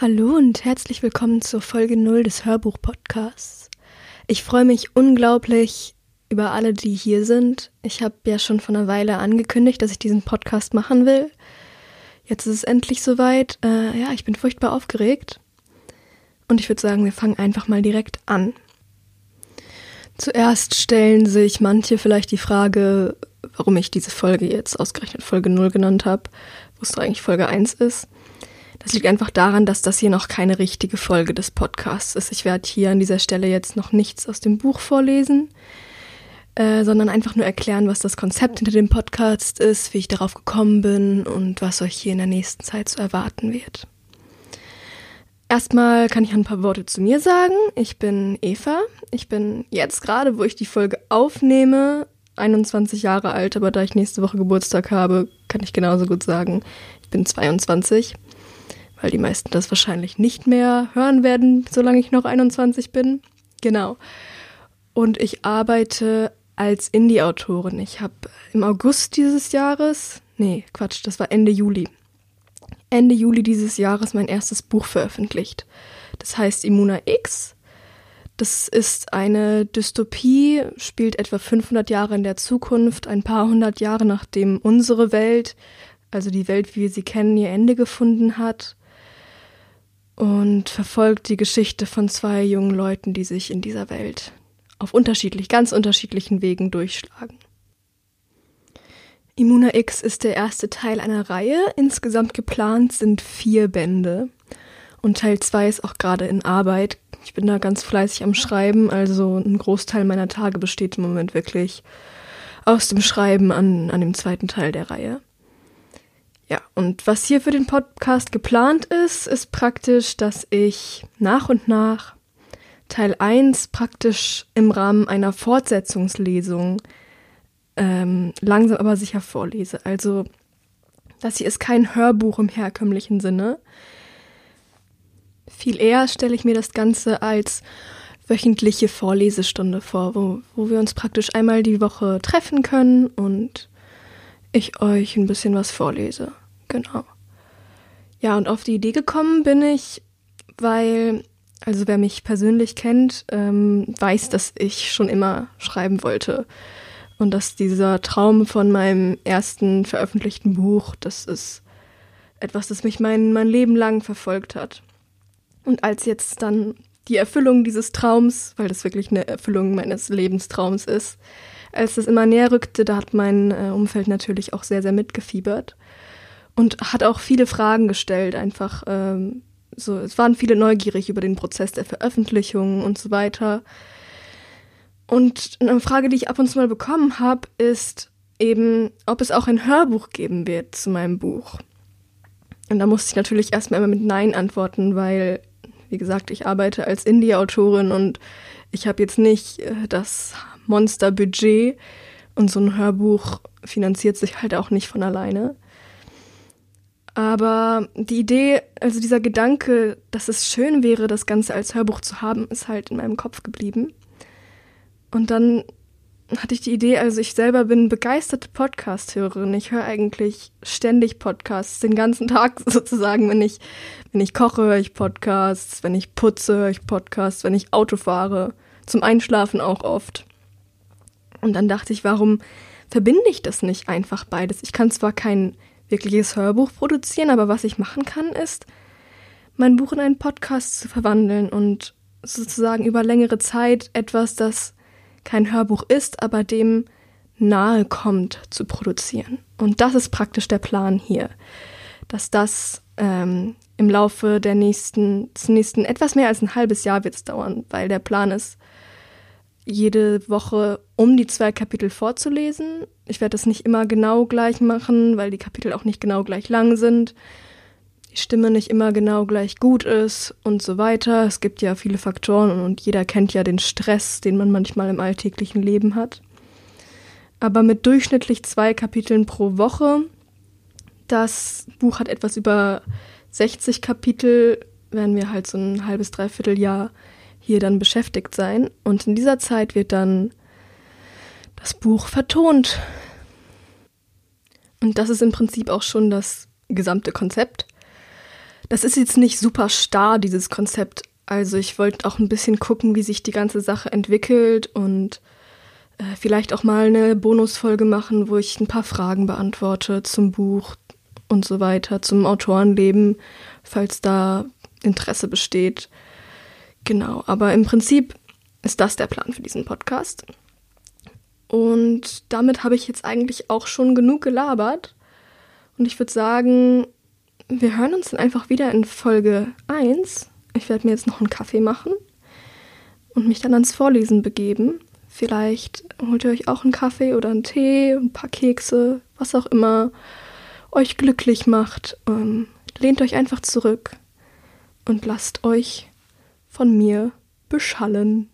Hallo und herzlich willkommen zur Folge 0 des Hörbuch-Podcasts. Ich freue mich unglaublich über alle, die hier sind. Ich habe ja schon vor einer Weile angekündigt, dass ich diesen Podcast machen will. Jetzt ist es endlich soweit. Äh, ja, ich bin furchtbar aufgeregt. Und ich würde sagen, wir fangen einfach mal direkt an. Zuerst stellen sich manche vielleicht die Frage, warum ich diese Folge jetzt ausgerechnet Folge 0 genannt habe, wo es eigentlich Folge 1 ist. Das liegt einfach daran, dass das hier noch keine richtige Folge des Podcasts ist. Ich werde hier an dieser Stelle jetzt noch nichts aus dem Buch vorlesen, äh, sondern einfach nur erklären, was das Konzept hinter dem Podcast ist, wie ich darauf gekommen bin und was euch hier in der nächsten Zeit zu erwarten wird. Erstmal kann ich ein paar Worte zu mir sagen. Ich bin Eva. Ich bin jetzt gerade, wo ich die Folge aufnehme, 21 Jahre alt, aber da ich nächste Woche Geburtstag habe, kann ich genauso gut sagen, ich bin 22 weil die meisten das wahrscheinlich nicht mehr hören werden, solange ich noch 21 bin. Genau. Und ich arbeite als Indie-Autorin. Ich habe im August dieses Jahres, nee, Quatsch, das war Ende Juli. Ende Juli dieses Jahres mein erstes Buch veröffentlicht. Das heißt Immuna X. Das ist eine Dystopie, spielt etwa 500 Jahre in der Zukunft, ein paar hundert Jahre nachdem unsere Welt, also die Welt, wie wir sie kennen, ihr Ende gefunden hat und verfolgt die Geschichte von zwei jungen Leuten, die sich in dieser Welt auf unterschiedlich, ganz unterschiedlichen Wegen durchschlagen. Immuna X ist der erste Teil einer Reihe. Insgesamt geplant sind vier Bände. Und Teil zwei ist auch gerade in Arbeit. Ich bin da ganz fleißig am Schreiben, also ein Großteil meiner Tage besteht im Moment wirklich aus dem Schreiben an, an dem zweiten Teil der Reihe. Ja, und was hier für den Podcast geplant ist, ist praktisch, dass ich nach und nach Teil 1 praktisch im Rahmen einer Fortsetzungslesung ähm, langsam aber sicher vorlese. Also das hier ist kein Hörbuch im herkömmlichen Sinne. Viel eher stelle ich mir das Ganze als wöchentliche Vorlesestunde vor, wo, wo wir uns praktisch einmal die Woche treffen können und ich euch ein bisschen was vorlese. Genau. Ja, und auf die Idee gekommen bin ich, weil, also wer mich persönlich kennt, ähm, weiß, dass ich schon immer schreiben wollte. Und dass dieser Traum von meinem ersten veröffentlichten Buch, das ist etwas, das mich mein, mein Leben lang verfolgt hat. Und als jetzt dann die Erfüllung dieses Traums, weil das wirklich eine Erfüllung meines Lebenstraums ist, als das immer näher rückte, da hat mein äh, Umfeld natürlich auch sehr, sehr mitgefiebert und hat auch viele Fragen gestellt, einfach ähm, so, es waren viele neugierig über den Prozess der Veröffentlichung und so weiter. Und eine Frage, die ich ab und zu mal bekommen habe, ist eben, ob es auch ein Hörbuch geben wird zu meinem Buch. Und da musste ich natürlich erstmal immer mit Nein antworten, weil, wie gesagt, ich arbeite als Indie-Autorin und ich habe jetzt nicht äh, das Monster-Budget und so ein Hörbuch finanziert sich halt auch nicht von alleine. Aber die Idee, also dieser Gedanke, dass es schön wäre, das Ganze als Hörbuch zu haben, ist halt in meinem Kopf geblieben. Und dann hatte ich die Idee, also ich selber bin begeisterte Podcast-Hörerin. Ich höre eigentlich ständig Podcasts, den ganzen Tag sozusagen. Wenn ich, wenn ich koche, höre ich Podcasts, wenn ich putze, höre ich Podcasts, wenn ich Auto fahre, zum Einschlafen auch oft. Und dann dachte ich, warum verbinde ich das nicht einfach beides? Ich kann zwar kein wirkliches Hörbuch produzieren, aber was ich machen kann, ist, mein Buch in einen Podcast zu verwandeln und sozusagen über längere Zeit etwas, das kein Hörbuch ist, aber dem nahe kommt, zu produzieren. Und das ist praktisch der Plan hier, dass das ähm, im Laufe der nächsten, des nächsten etwas mehr als ein halbes Jahr wird es dauern, weil der Plan ist, jede Woche um die zwei Kapitel vorzulesen. Ich werde das nicht immer genau gleich machen, weil die Kapitel auch nicht genau gleich lang sind, die Stimme nicht immer genau gleich gut ist und so weiter. Es gibt ja viele Faktoren und jeder kennt ja den Stress, den man manchmal im alltäglichen Leben hat. Aber mit durchschnittlich zwei Kapiteln pro Woche. Das Buch hat etwas über 60 Kapitel, werden wir halt so ein halbes, dreiviertel Jahr hier dann beschäftigt sein. Und in dieser Zeit wird dann das Buch vertont. Und das ist im Prinzip auch schon das gesamte Konzept. Das ist jetzt nicht super starr, dieses Konzept. Also ich wollte auch ein bisschen gucken, wie sich die ganze Sache entwickelt und äh, vielleicht auch mal eine Bonusfolge machen, wo ich ein paar Fragen beantworte zum Buch und so weiter, zum Autorenleben, falls da Interesse besteht. Genau, aber im Prinzip ist das der Plan für diesen Podcast. Und damit habe ich jetzt eigentlich auch schon genug gelabert. Und ich würde sagen, wir hören uns dann einfach wieder in Folge 1. Ich werde mir jetzt noch einen Kaffee machen und mich dann ans Vorlesen begeben. Vielleicht holt ihr euch auch einen Kaffee oder einen Tee, ein paar Kekse, was auch immer euch glücklich macht. Ähm, lehnt euch einfach zurück und lasst euch von mir beschallen.